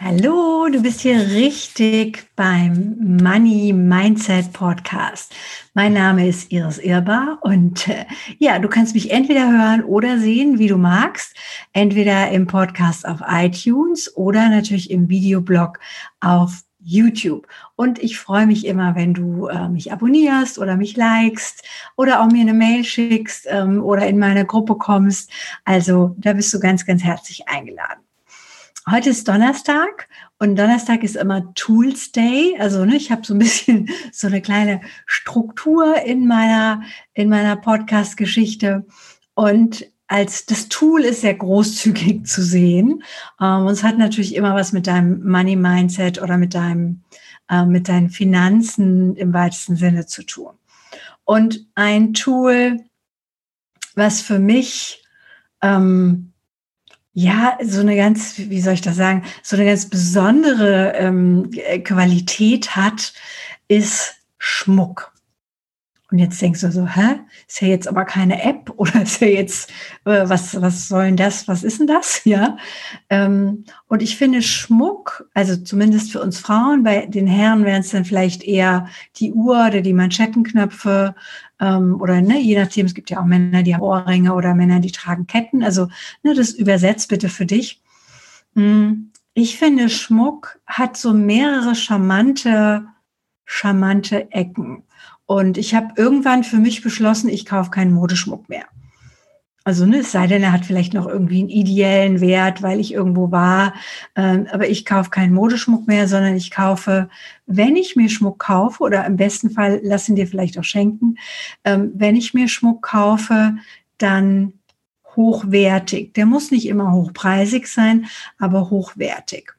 Hallo, du bist hier richtig beim Money Mindset Podcast. Mein Name ist Iris Irbar und äh, ja, du kannst mich entweder hören oder sehen, wie du magst. Entweder im Podcast auf iTunes oder natürlich im Videoblog auf YouTube. Und ich freue mich immer, wenn du äh, mich abonnierst oder mich likest oder auch mir eine Mail schickst ähm, oder in meine Gruppe kommst. Also da bist du ganz, ganz herzlich eingeladen. Heute ist Donnerstag und Donnerstag ist immer Tools Day. Also ne, ich habe so ein bisschen so eine kleine Struktur in meiner in meiner Podcast-Geschichte und als das Tool ist sehr großzügig zu sehen. Ähm, und es hat natürlich immer was mit deinem Money Mindset oder mit deinem äh, mit deinen Finanzen im weitesten Sinne zu tun. Und ein Tool, was für mich ähm, ja, so eine ganz, wie soll ich das sagen, so eine ganz besondere ähm, Qualität hat, ist Schmuck. Und jetzt denkst du so, hä? Ist ja jetzt aber keine App oder ist ja jetzt, äh, was, was soll denn das, was ist denn das? Ja. Ähm, und ich finde Schmuck, also zumindest für uns Frauen, bei den Herren wären es dann vielleicht eher die Uhr oder die Manschettenknöpfe ähm, oder ne, je nachdem, es gibt ja auch Männer, die haben Ohrringe oder Männer, die tragen Ketten. Also ne, das übersetzt bitte für dich. Hm, ich finde, Schmuck hat so mehrere charmante, charmante Ecken. Und ich habe irgendwann für mich beschlossen, ich kaufe keinen Modeschmuck mehr. Also ne, es sei denn, er hat vielleicht noch irgendwie einen ideellen Wert, weil ich irgendwo war. Ähm, aber ich kaufe keinen Modeschmuck mehr, sondern ich kaufe, wenn ich mir Schmuck kaufe, oder im besten Fall lassen dir vielleicht auch schenken, ähm, wenn ich mir Schmuck kaufe, dann hochwertig. Der muss nicht immer hochpreisig sein, aber hochwertig.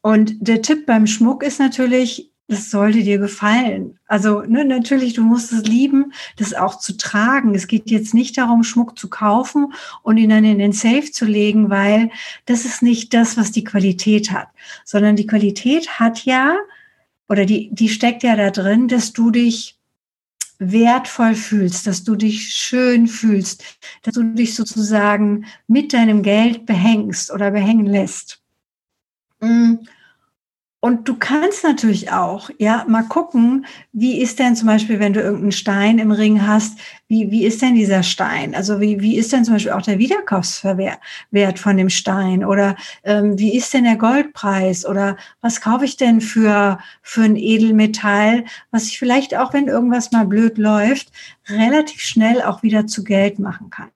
Und der Tipp beim Schmuck ist natürlich, das sollte dir gefallen. Also ne, natürlich, du musst es lieben, das auch zu tragen. Es geht jetzt nicht darum, Schmuck zu kaufen und ihn dann in den Safe zu legen, weil das ist nicht das, was die Qualität hat, sondern die Qualität hat ja, oder die, die steckt ja da drin, dass du dich wertvoll fühlst, dass du dich schön fühlst, dass du dich sozusagen mit deinem Geld behängst oder behängen lässt. Mm. Und du kannst natürlich auch, ja, mal gucken, wie ist denn zum Beispiel, wenn du irgendeinen Stein im Ring hast, wie, wie ist denn dieser Stein? Also wie, wie ist denn zum Beispiel auch der Wiederkaufswert von dem Stein? Oder ähm, wie ist denn der Goldpreis? Oder was kaufe ich denn für, für ein Edelmetall, was ich vielleicht auch, wenn irgendwas mal blöd läuft, relativ schnell auch wieder zu Geld machen kann?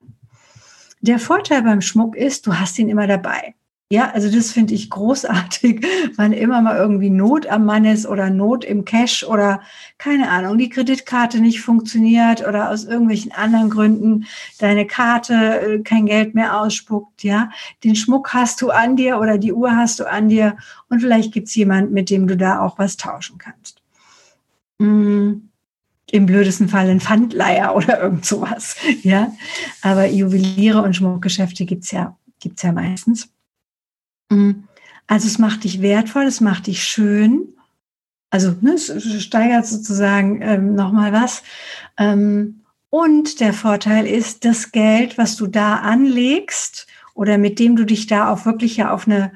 Der Vorteil beim Schmuck ist, du hast ihn immer dabei. Ja, also das finde ich großartig, wann immer mal irgendwie Not am Mann ist oder Not im Cash oder keine Ahnung, die Kreditkarte nicht funktioniert oder aus irgendwelchen anderen Gründen deine Karte äh, kein Geld mehr ausspuckt, ja. Den Schmuck hast du an dir oder die Uhr hast du an dir und vielleicht gibt's jemand, mit dem du da auch was tauschen kannst. Mm, Im blödesten Fall ein Pfandleier oder irgend sowas, ja. Aber Juweliere und Schmuckgeschäfte gibt's ja, gibt's ja meistens. Mhm. Also es macht dich wertvoll, es macht dich schön. Also ne, es steigert sozusagen ähm, nochmal was. Ähm, und der Vorteil ist, das Geld, was du da anlegst oder mit dem du dich da auch wirklich ja auf eine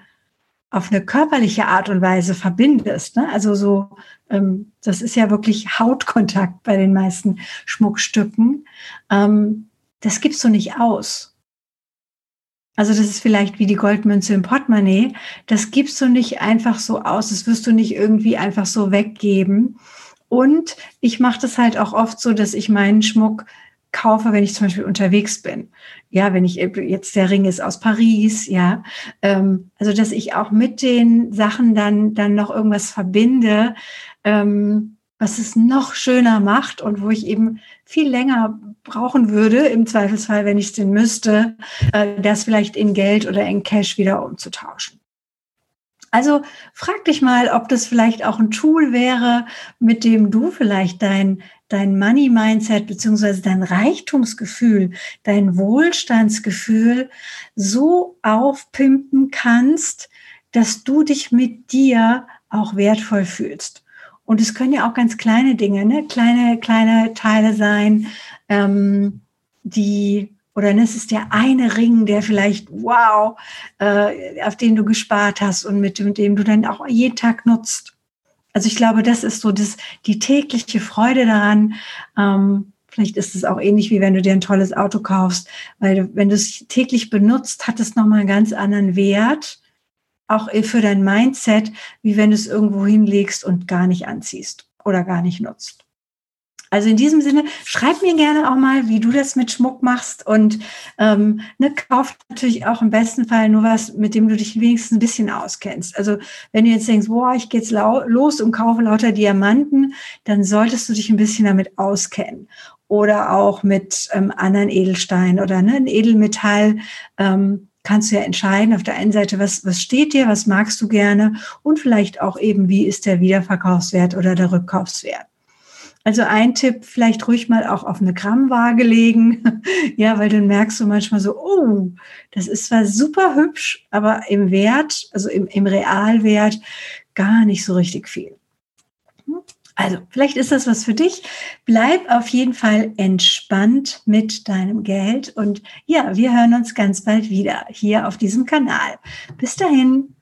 auf eine körperliche Art und Weise verbindest. Ne? Also so, ähm, das ist ja wirklich Hautkontakt bei den meisten Schmuckstücken. Ähm, das gibst du nicht aus. Also das ist vielleicht wie die Goldmünze im Portemonnaie. Das gibst du nicht einfach so aus. Das wirst du nicht irgendwie einfach so weggeben. Und ich mache das halt auch oft so, dass ich meinen Schmuck kaufe, wenn ich zum Beispiel unterwegs bin. Ja, wenn ich jetzt der Ring ist aus Paris, ja. Ähm, also dass ich auch mit den Sachen dann dann noch irgendwas verbinde, ähm, was es noch schöner macht und wo ich eben viel länger brauchen würde, im Zweifelsfall, wenn ich es denn müsste, äh, das vielleicht in Geld oder in Cash wieder umzutauschen. Also frag dich mal, ob das vielleicht auch ein Tool wäre, mit dem du vielleicht dein, dein Money-Mindset beziehungsweise dein Reichtumsgefühl, dein Wohlstandsgefühl so aufpimpen kannst, dass du dich mit dir auch wertvoll fühlst. Und es können ja auch ganz kleine Dinge, ne? kleine, kleine Teile sein, ähm, die, Oder ne, es ist der eine Ring, der vielleicht, wow, äh, auf den du gespart hast und mit dem, dem du dann auch jeden Tag nutzt. Also ich glaube, das ist so das, die tägliche Freude daran. Ähm, vielleicht ist es auch ähnlich wie wenn du dir ein tolles Auto kaufst, weil du, wenn du es täglich benutzt, hat es nochmal einen ganz anderen Wert, auch für dein Mindset, wie wenn du es irgendwo hinlegst und gar nicht anziehst oder gar nicht nutzt. Also in diesem Sinne, schreib mir gerne auch mal, wie du das mit Schmuck machst und ähm, ne, kauf natürlich auch im besten Fall nur was, mit dem du dich wenigstens ein bisschen auskennst. Also wenn du jetzt denkst, boah, ich gehe jetzt los und kaufe lauter Diamanten, dann solltest du dich ein bisschen damit auskennen. Oder auch mit ähm, anderen Edelsteinen oder ne, ein Edelmetall. Ähm, kannst du ja entscheiden, auf der einen Seite, was, was steht dir, was magst du gerne und vielleicht auch eben, wie ist der Wiederverkaufswert oder der Rückkaufswert. Also ein Tipp, vielleicht ruhig mal auch auf eine Grammwaage legen. ja, weil dann merkst du manchmal so, oh, das ist zwar super hübsch, aber im Wert, also im, im Realwert, gar nicht so richtig viel. Also, vielleicht ist das was für dich. Bleib auf jeden Fall entspannt mit deinem Geld. Und ja, wir hören uns ganz bald wieder hier auf diesem Kanal. Bis dahin.